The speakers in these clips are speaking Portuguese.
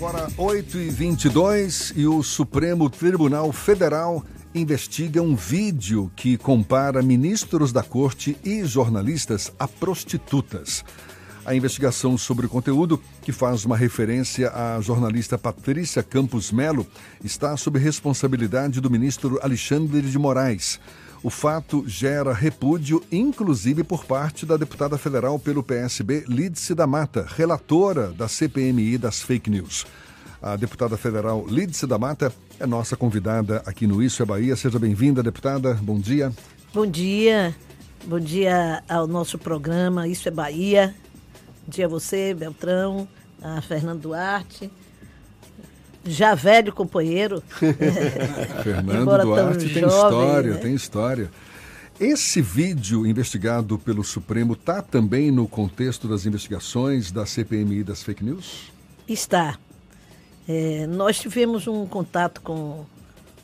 Agora, 8h22 e o Supremo Tribunal Federal investiga um vídeo que compara ministros da corte e jornalistas a prostitutas. A investigação sobre o conteúdo, que faz uma referência à jornalista Patrícia Campos Melo, está sob responsabilidade do ministro Alexandre de Moraes. O fato gera repúdio, inclusive por parte da deputada federal pelo PSB, Lídice da Mata, relatora da CPMI das fake news. A deputada federal Lídice da Mata é nossa convidada aqui no Isso é Bahia. Seja bem-vinda, deputada. Bom dia. Bom dia. Bom dia ao nosso programa Isso é Bahia. Bom dia a você, Beltrão, a Fernando Duarte já velho companheiro. Fernando Duarte tem jovem, história, né? tem história. Esse vídeo investigado pelo Supremo está também no contexto das investigações da CPMI das fake news? Está. É, nós tivemos um contato com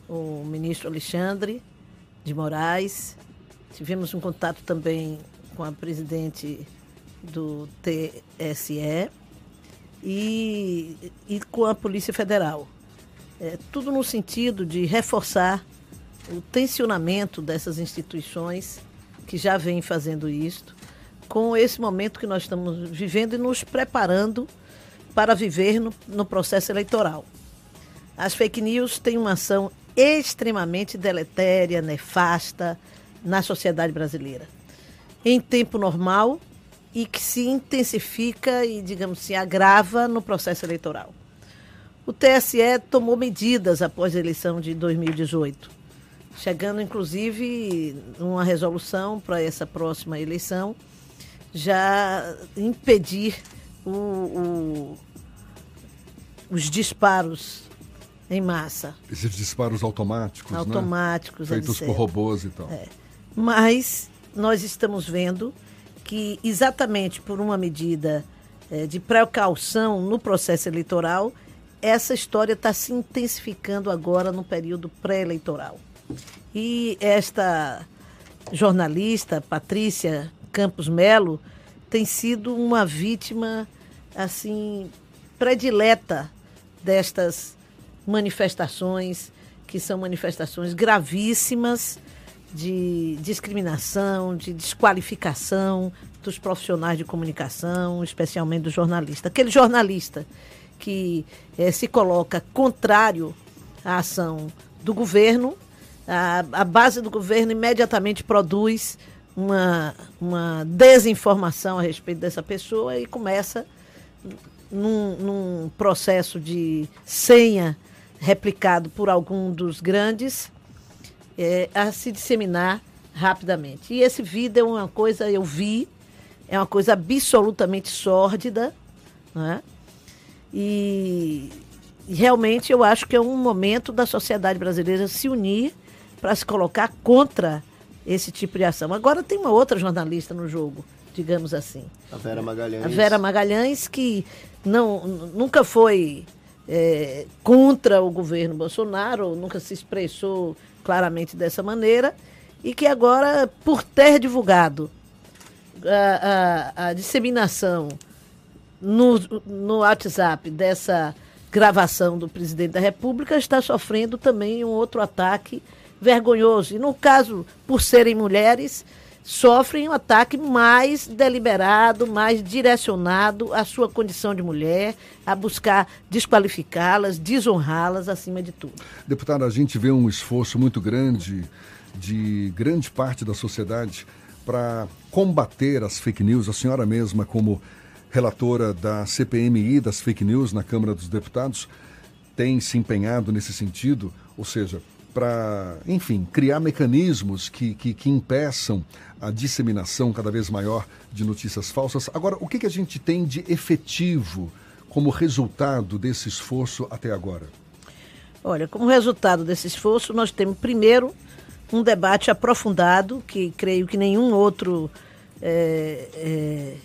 o ministro Alexandre de Moraes, tivemos um contato também com a presidente do TSE e, e com a Polícia Federal. É, tudo no sentido de reforçar o tensionamento dessas instituições que já vêm fazendo isto, com esse momento que nós estamos vivendo e nos preparando para viver no, no processo eleitoral. As fake news têm uma ação extremamente deletéria, nefasta na sociedade brasileira. Em tempo normal, e que se intensifica e, digamos assim, agrava no processo eleitoral. O TSE tomou medidas após a eleição de 2018, chegando inclusive uma resolução para essa próxima eleição, já impedir o, o, os disparos em massa. Esses disparos automáticos, né? automáticos, né? feitos por robôs e tal. É. Mas nós estamos vendo que, exatamente por uma medida é, de precaução no processo eleitoral, essa história está se intensificando agora no período pré-eleitoral. E esta jornalista, Patrícia Campos Melo, tem sido uma vítima assim predileta destas manifestações que são manifestações gravíssimas de discriminação, de desqualificação dos profissionais de comunicação, especialmente do jornalista. Aquele jornalista que eh, se coloca contrário à ação do governo, a, a base do governo imediatamente produz uma, uma desinformação a respeito dessa pessoa e começa num, num processo de senha replicado por algum dos grandes é, a se disseminar rapidamente. E esse vídeo é uma coisa, eu vi, é uma coisa absolutamente sórdida, né? E, realmente eu acho que é um momento da sociedade brasileira se unir para se colocar contra esse tipo de ação. Agora tem uma outra jornalista no jogo, digamos assim. A Vera Magalhães. A Vera Magalhães, que não, nunca foi é, contra o governo Bolsonaro, nunca se expressou claramente dessa maneira, e que agora, por ter divulgado a, a, a disseminação no, no WhatsApp dessa gravação do presidente da República, está sofrendo também um outro ataque vergonhoso. E no caso, por serem mulheres, sofrem um ataque mais deliberado, mais direcionado à sua condição de mulher, a buscar desqualificá-las, desonrá-las acima de tudo. Deputada, a gente vê um esforço muito grande de grande parte da sociedade para combater as fake news. A senhora mesma, como relatora da CPMI das fake news na Câmara dos Deputados, tem se empenhado nesse sentido, ou seja, para, enfim, criar mecanismos que, que, que, impeçam a disseminação cada vez maior de notícias falsas. Agora, o que, que a gente tem de efetivo como resultado desse esforço até agora? Olha, como resultado desse esforço, nós temos primeiro um debate aprofundado que creio que nenhum outro é, é,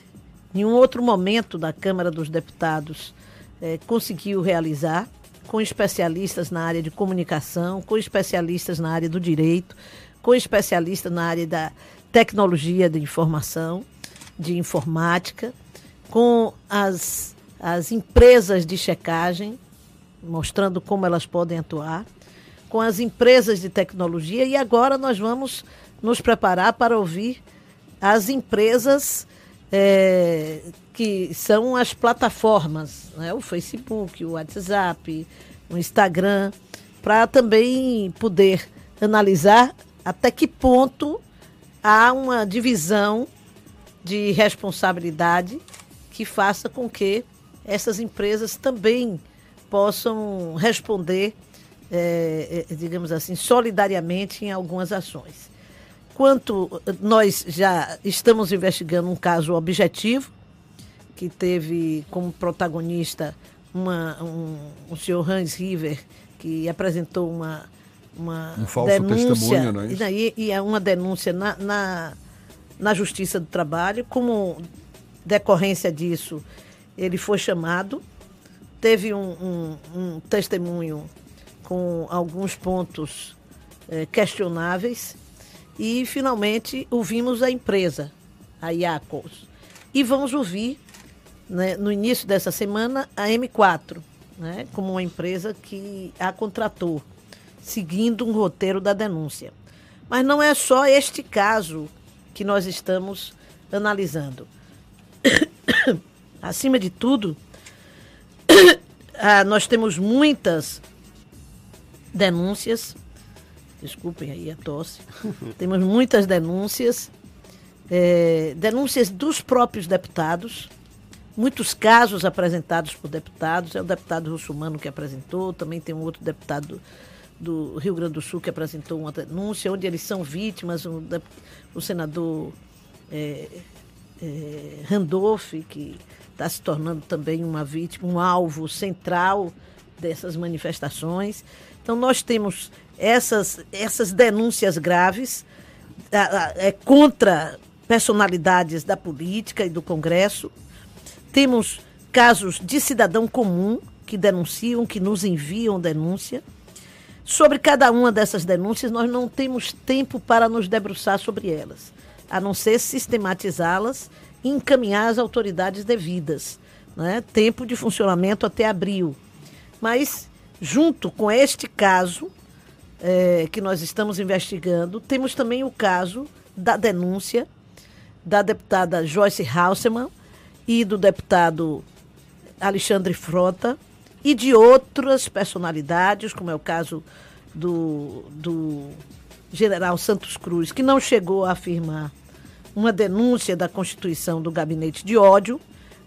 nenhum outro momento da Câmara dos Deputados é, conseguiu realizar com especialistas na área de comunicação, com especialistas na área do direito, com especialistas na área da tecnologia de informação, de informática, com as, as empresas de checagem, mostrando como elas podem atuar, com as empresas de tecnologia. E agora nós vamos nos preparar para ouvir as empresas é, que são as plataformas, né? o Facebook, o WhatsApp, o Instagram, para também poder analisar até que ponto há uma divisão de responsabilidade que faça com que essas empresas também possam responder, é, digamos assim, solidariamente em algumas ações. Quanto nós já estamos investigando um caso objetivo, que teve como protagonista uma, um, o senhor Hans River, que apresentou uma, uma um falso denúncia, testemunho, não é isso? E, e é uma denúncia na, na, na Justiça do Trabalho. Como decorrência disso, ele foi chamado, teve um, um, um testemunho com alguns pontos eh, questionáveis e finalmente ouvimos a empresa, a Iacos. E vamos ouvir, né, no início dessa semana, a M4, né, como uma empresa que a contratou, seguindo um roteiro da denúncia. Mas não é só este caso que nós estamos analisando. Acima de tudo, ah, nós temos muitas denúncias desculpem aí a tosse, temos muitas denúncias, é, denúncias dos próprios deputados, muitos casos apresentados por deputados, é o deputado russomano que apresentou, também tem um outro deputado do, do Rio Grande do Sul que apresentou uma denúncia, onde eles são vítimas, o, o senador é, é, Randolph, que está se tornando também uma vítima, um alvo central dessas manifestações. Então, nós temos essas, essas denúncias graves é, contra personalidades da política e do Congresso. Temos casos de cidadão comum que denunciam, que nos enviam denúncia. Sobre cada uma dessas denúncias, nós não temos tempo para nos debruçar sobre elas, a não ser sistematizá-las e encaminhar às autoridades devidas. Né? Tempo de funcionamento até abril. Mas, junto com este caso, é, que nós estamos investigando, temos também o caso da denúncia da deputada Joyce Hausemann e do deputado Alexandre Frota e de outras personalidades, como é o caso do, do general Santos Cruz, que não chegou a afirmar uma denúncia da constituição do gabinete de ódio,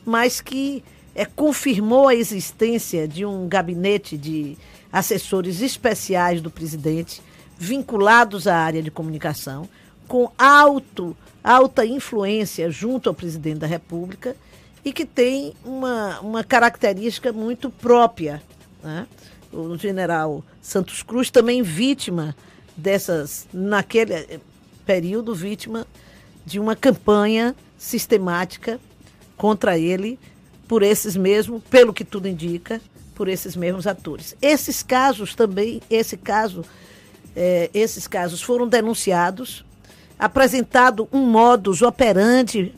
mas que é, confirmou a existência de um gabinete de assessores especiais do presidente, vinculados à área de comunicação, com alto, alta influência junto ao presidente da República e que tem uma, uma característica muito própria. Né? O general Santos Cruz também vítima dessas, naquele período, vítima de uma campanha sistemática contra ele por esses mesmos, pelo que tudo indica, por esses mesmos atores. Esses casos também, esse caso, é, esses casos foram denunciados, apresentado um modus operandi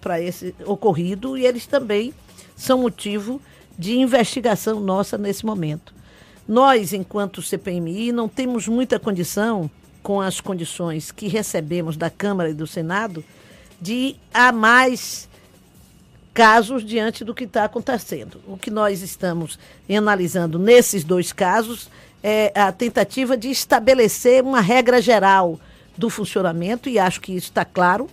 para esse ocorrido e eles também são motivo de investigação nossa nesse momento. Nós, enquanto CPMI, não temos muita condição, com as condições que recebemos da Câmara e do Senado, de a mais casos diante do que está acontecendo. O que nós estamos analisando nesses dois casos é a tentativa de estabelecer uma regra geral do funcionamento, e acho que isso está claro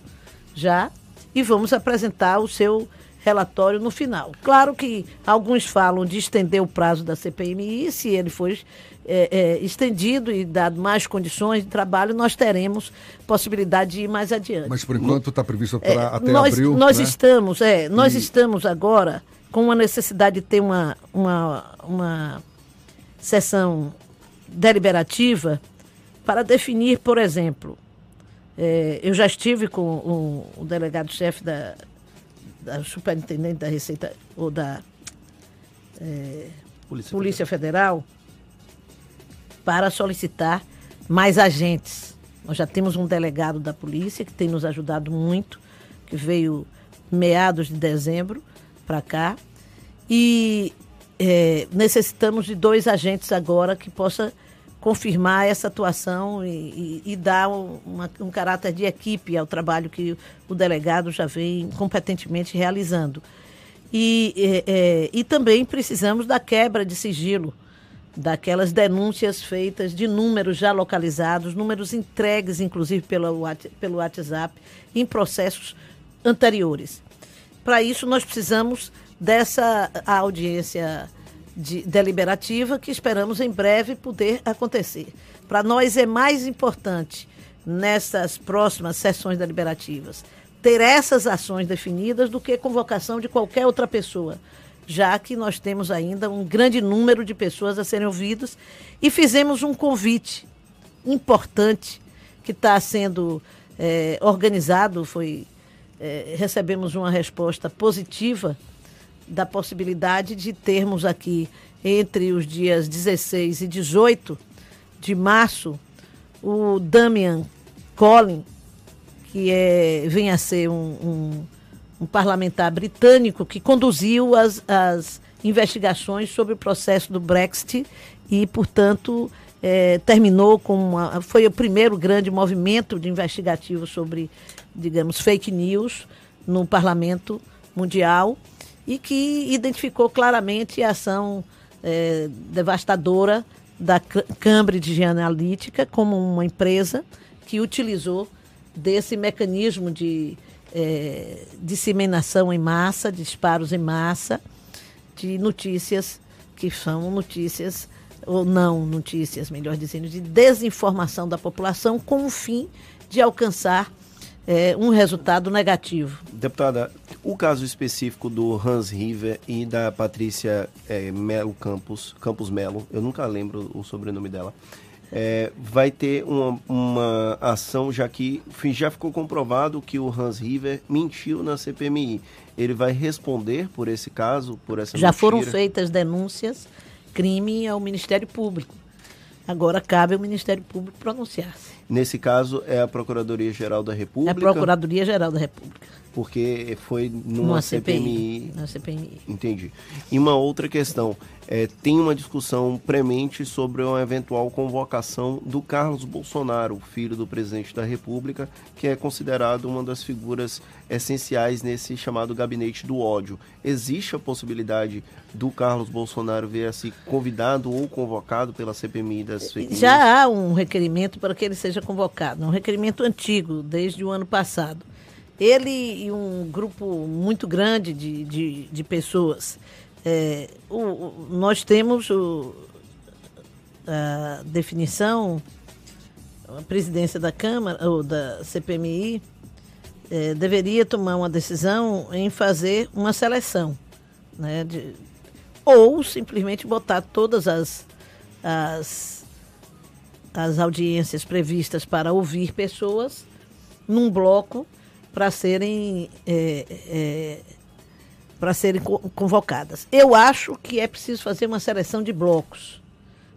já, e vamos apresentar o seu relatório no final. Claro que alguns falam de estender o prazo da CPMI, se ele for é, é, estendido e dado mais condições de trabalho, nós teremos possibilidade de ir mais adiante. Mas por enquanto está previsto para é, até nós, abril. Nós né? estamos, é, nós e... estamos agora com uma necessidade de ter uma, uma, uma sessão deliberativa para definir, por exemplo, é, eu já estive com o, o delegado-chefe da, da superintendente da Receita ou da é, Polícia, Polícia Federal. Federal para solicitar mais agentes. Nós já temos um delegado da polícia que tem nos ajudado muito, que veio meados de dezembro para cá. E é, necessitamos de dois agentes agora que possa confirmar essa atuação e, e, e dar uma, um caráter de equipe ao trabalho que o delegado já vem competentemente realizando. E, é, é, e também precisamos da quebra de sigilo, daquelas denúncias feitas de números já localizados, números entregues, inclusive, pelo, pelo WhatsApp, em processos anteriores. Para isso, nós precisamos dessa audiência de, deliberativa que esperamos em breve poder acontecer. Para nós é mais importante, nessas próximas sessões deliberativas, ter essas ações definidas do que convocação de qualquer outra pessoa, já que nós temos ainda um grande número de pessoas a serem ouvidas. E fizemos um convite importante que está sendo é, organizado, foi é, recebemos uma resposta positiva da possibilidade de termos aqui entre os dias 16 e 18 de março o Damian Collin, que é, vem a ser um, um, um parlamentar britânico que conduziu as, as investigações sobre o processo do Brexit e, portanto, é, terminou com uma, foi o primeiro grande movimento de investigativo sobre, digamos, fake news no Parlamento Mundial e que identificou claramente a ação é, devastadora da Cambridge Analytica como uma empresa que utilizou desse mecanismo de é, disseminação em massa, disparos em massa, de notícias que são notícias ou não notícias, melhor dizendo, de desinformação da população com o fim de alcançar é, um resultado negativo. Deputada, o caso específico do Hans River e da Patrícia é, Melo Campos, Campos Melo, eu nunca lembro o sobrenome dela, é, vai ter uma, uma, ação, já que já ficou comprovado que o Hans River mentiu na CPMI. Ele vai responder por esse caso, por essa Já mentira? foram feitas denúncias, crime ao Ministério Público. Agora cabe ao Ministério Público pronunciar-se. Nesse caso, é a Procuradoria-Geral da República? É a Procuradoria-Geral da República. Porque foi numa, CPI. CPMI. CPMI. Entendi. E uma outra questão. É, tem uma discussão premente sobre uma eventual convocação do Carlos Bolsonaro, filho do presidente da República, que é considerado uma das figuras essenciais nesse chamado gabinete do ódio. Existe a possibilidade do Carlos Bolsonaro ver se convidado ou convocado pela CPMI das fake? Já há um requerimento para que ele seja convocado, um requerimento antigo, desde o ano passado. Ele e um grupo muito grande de, de, de pessoas. É, o, o, nós temos o, a definição, a presidência da Câmara, ou da CPMI, é, deveria tomar uma decisão em fazer uma seleção, né, de, ou simplesmente botar todas as, as, as audiências previstas para ouvir pessoas num bloco para serem é, é, para serem convocadas. Eu acho que é preciso fazer uma seleção de blocos,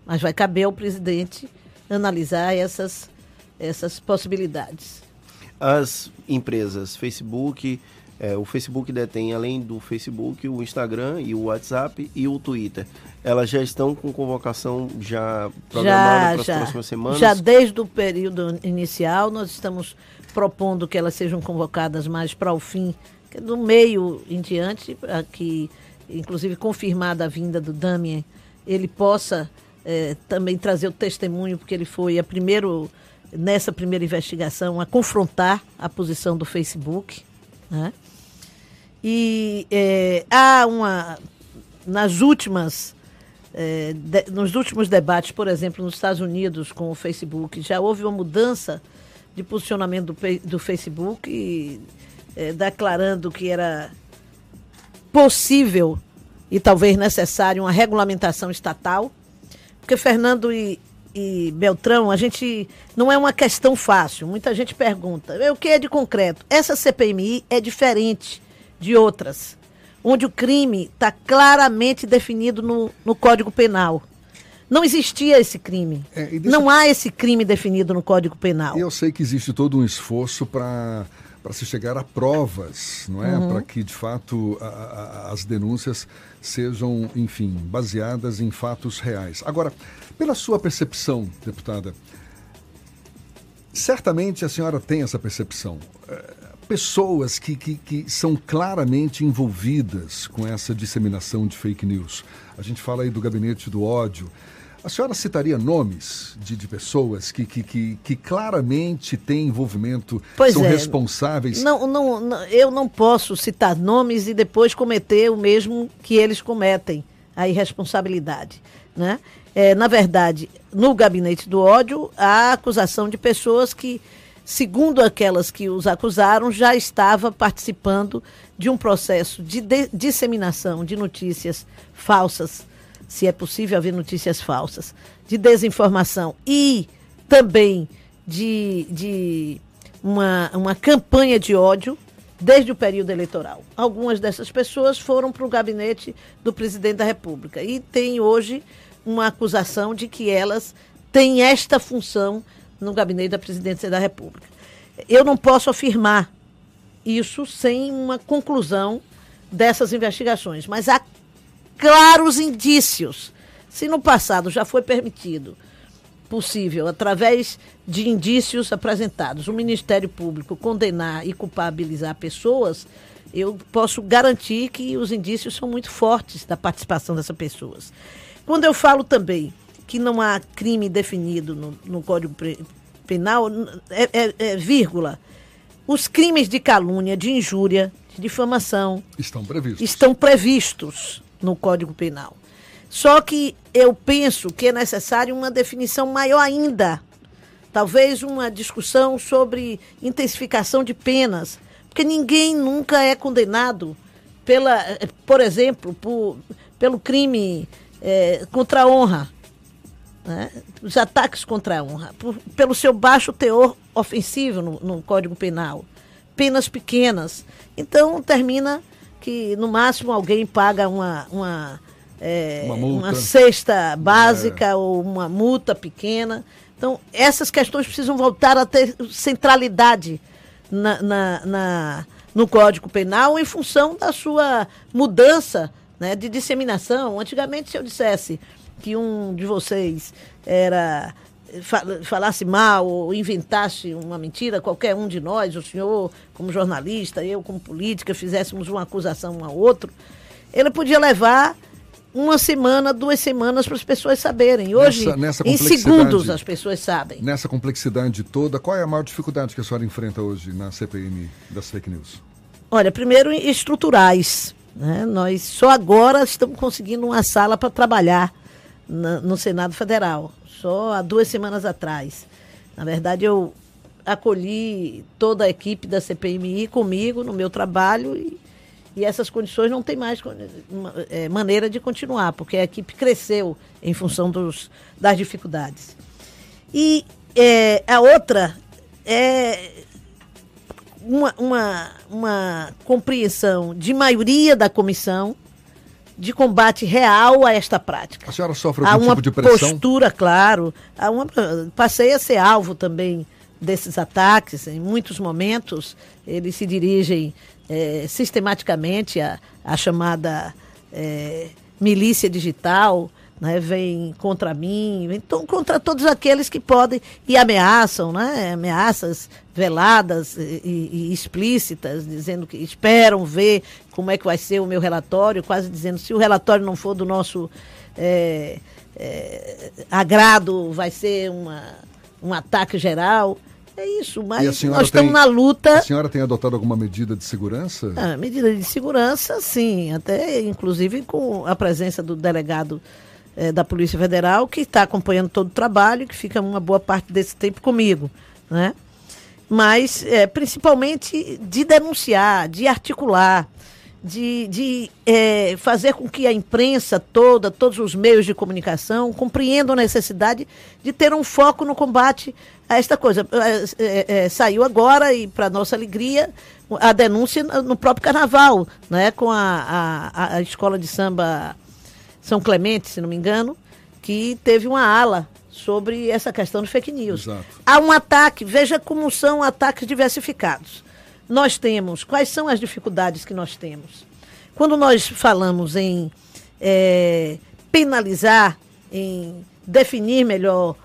mas vai caber ao presidente analisar essas essas possibilidades. As empresas Facebook, é, o Facebook detém, além do Facebook, o Instagram e o WhatsApp e o Twitter. Elas já estão com convocação já programada para as próximas semanas? Já desde o período inicial, nós estamos propondo que elas sejam convocadas mais para o fim, do meio em diante, para que, inclusive, confirmada a vinda do Damien, ele possa é, também trazer o testemunho, porque ele foi a primeiro, nessa primeira investigação, a confrontar a posição do Facebook. Né? E é, há uma. Nas últimas. É, de, nos últimos debates, por exemplo, nos Estados Unidos com o Facebook, já houve uma mudança de posicionamento do, do Facebook, e, é, declarando que era possível e talvez necessário uma regulamentação estatal, porque Fernando e, e Beltrão, a gente não é uma questão fácil. Muita gente pergunta: o que é de concreto? Essa CPMI é diferente de outras, onde o crime está claramente definido no, no Código Penal. Não existia esse crime. É, deixa... Não há esse crime definido no Código Penal. Eu sei que existe todo um esforço para para se chegar a provas, não é? Uhum. Para que de fato a, a, as denúncias sejam, enfim, baseadas em fatos reais. Agora, pela sua percepção, deputada, certamente a senhora tem essa percepção. É, pessoas que, que, que, são claramente envolvidas com essa disseminação de fake news. A gente fala aí do gabinete do ódio. A senhora citaria nomes de, de pessoas que, que, que, que, claramente têm envolvimento, pois são é. responsáveis? Não, não, não, eu não posso citar nomes e depois cometer o mesmo que eles cometem, a irresponsabilidade. Né? É, na verdade, no gabinete do ódio, há acusação de pessoas que, segundo aquelas que os acusaram, já estava participando de um processo de, de disseminação de notícias falsas se é possível haver notícias falsas, de desinformação e também de, de uma, uma campanha de ódio desde o período eleitoral. Algumas dessas pessoas foram para o gabinete do presidente da República e tem hoje uma acusação de que elas têm esta função no gabinete da presidência da República. Eu não posso afirmar isso sem uma conclusão dessas investigações, mas há claros indícios. Se no passado já foi permitido, possível, através de indícios apresentados, o Ministério Público condenar e culpabilizar pessoas, eu posso garantir que os indícios são muito fortes da participação dessas pessoas. Quando eu falo também que não há crime definido no, no Código Penal, é, é, é, vírgula. Os crimes de calúnia, de injúria, de difamação estão previstos. Estão previstos no Código Penal. Só que eu penso que é necessário uma definição maior ainda. Talvez uma discussão sobre intensificação de penas, porque ninguém nunca é condenado pela, por exemplo, por, pelo crime é, contra a honra, né? os ataques contra a honra, por, pelo seu baixo teor ofensivo no, no Código Penal, penas pequenas. Então termina que no máximo alguém paga uma, uma, é, uma, uma, cesta básica é. ou uma multa pequena. Então, essas questões precisam voltar a ter centralidade na, na, na no Código Penal em função da sua mudança né, de disseminação. Antigamente, se eu dissesse que um de vocês era falasse mal ou inventasse uma mentira, qualquer um de nós, o senhor como jornalista, eu como política, fizéssemos uma acusação um ao outro, ele podia levar uma semana, duas semanas para as pessoas saberem. Hoje, nessa, nessa em segundos, as pessoas sabem. Nessa complexidade toda, qual é a maior dificuldade que a senhora enfrenta hoje na CPMI das fake news? Olha, primeiro estruturais. Né? Nós só agora estamos conseguindo uma sala para trabalhar na, no Senado Federal só há duas semanas atrás. Na verdade, eu acolhi toda a equipe da CPMI comigo no meu trabalho e, e essas condições não tem mais é, maneira de continuar, porque a equipe cresceu em função dos, das dificuldades. E é, a outra é uma, uma, uma compreensão de maioria da comissão de combate real a esta prática. A senhora sofre algum tipo de pressão? Postura, claro. Há uma, passei a ser alvo também desses ataques. Em muitos momentos, eles se dirigem é, sistematicamente à, à chamada é, milícia digital, né, vem contra mim, vem contra todos aqueles que podem e ameaçam, né, ameaças veladas e, e, explícitas, dizendo que esperam ver como é que vai ser o meu relatório, quase dizendo se o relatório não for do nosso é, é, agrado, vai ser uma, um ataque geral. É isso, mas nós tem, estamos na luta. A senhora tem adotado alguma medida de segurança? Ah, medida de segurança, sim, até inclusive com a presença do delegado é, da Polícia Federal, que está acompanhando todo o trabalho, que fica uma boa parte desse tempo comigo, né? Mas, é, principalmente, de denunciar, de articular, de, de é, fazer com que a imprensa toda, todos os meios de comunicação, compreendam a necessidade de ter um foco no combate a esta coisa. É, é, saiu agora, e para nossa alegria, a denúncia no próprio carnaval, né, com a, a, a escola de samba são Clemente, se não me engano, que teve uma ala sobre essa questão de fake news. Exato. Há um ataque, veja como são ataques diversificados. Nós temos, quais são as dificuldades que nós temos? Quando nós falamos em é, penalizar, em definir melhor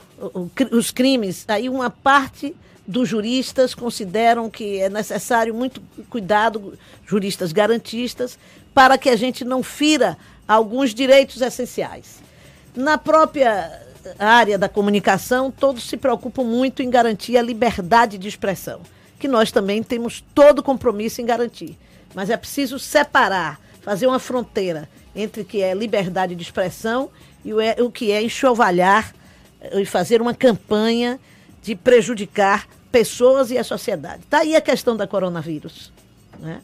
os crimes, aí uma parte dos juristas consideram que é necessário muito cuidado, juristas garantistas, para que a gente não fira alguns direitos essenciais. Na própria área da comunicação, todos se preocupam muito em garantir a liberdade de expressão, que nós também temos todo compromisso em garantir. Mas é preciso separar, fazer uma fronteira entre o que é liberdade de expressão e o, é, que é enxovalhar e fazer uma campanha de prejudicar pessoas e a sociedade. Está aí a questão da coronavírus. Né?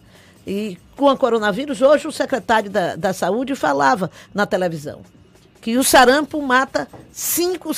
E com a coronavírus, hoje o secretário da, da Saúde falava na televisão que o sarampo mata 5,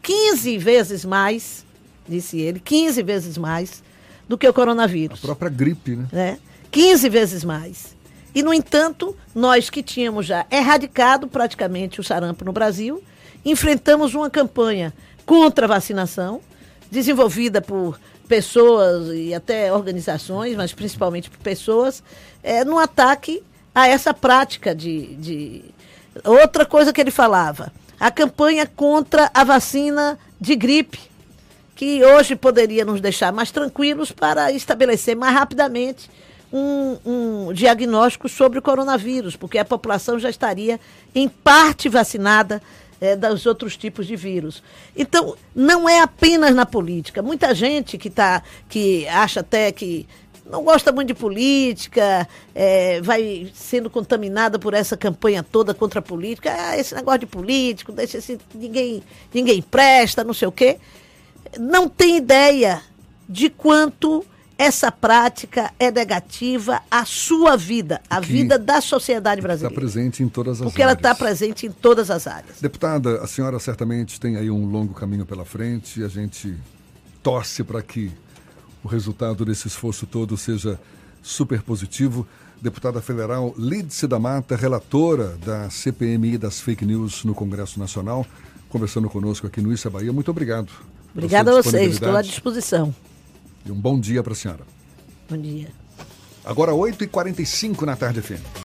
15 vezes mais, disse ele, 15 vezes mais do que o coronavírus. A própria gripe, né? né? 15 vezes mais. E, no entanto, nós que tínhamos já erradicado praticamente o sarampo no Brasil, enfrentamos uma campanha contra a vacinação, desenvolvida por pessoas e até organizações, mas principalmente por pessoas, é, no ataque a essa prática de, de Outra coisa que ele falava, a campanha contra a vacina de gripe, que hoje poderia nos deixar mais tranquilos para estabelecer mais rapidamente um, um, diagnóstico sobre o coronavírus, porque a população já estaria em parte vacinada é, dos outros tipos de vírus. Então, não é apenas na política. Muita gente que, tá, que acha até que não gosta muito de política, é, vai sendo contaminada por essa campanha toda contra a política. Ah, esse negócio de político, deixa esse, ninguém, ninguém presta, não sei o quê. Não tem ideia de quanto essa prática é negativa à sua vida, à que vida da sociedade brasileira. Está presente em todas as Porque áreas. Porque ela está presente em todas as áreas. Deputada, a senhora certamente tem aí um longo caminho pela frente e a gente torce para que o resultado desse esforço todo seja super positivo. Deputada federal Lídice da Mata, relatora da CPMI das fake news no Congresso Nacional, conversando conosco aqui no Issa Bahia. Muito obrigado. Obrigada a vocês, estou à disposição. E um bom dia para a senhora. Bom dia. Agora 8h45 na tarde, FM.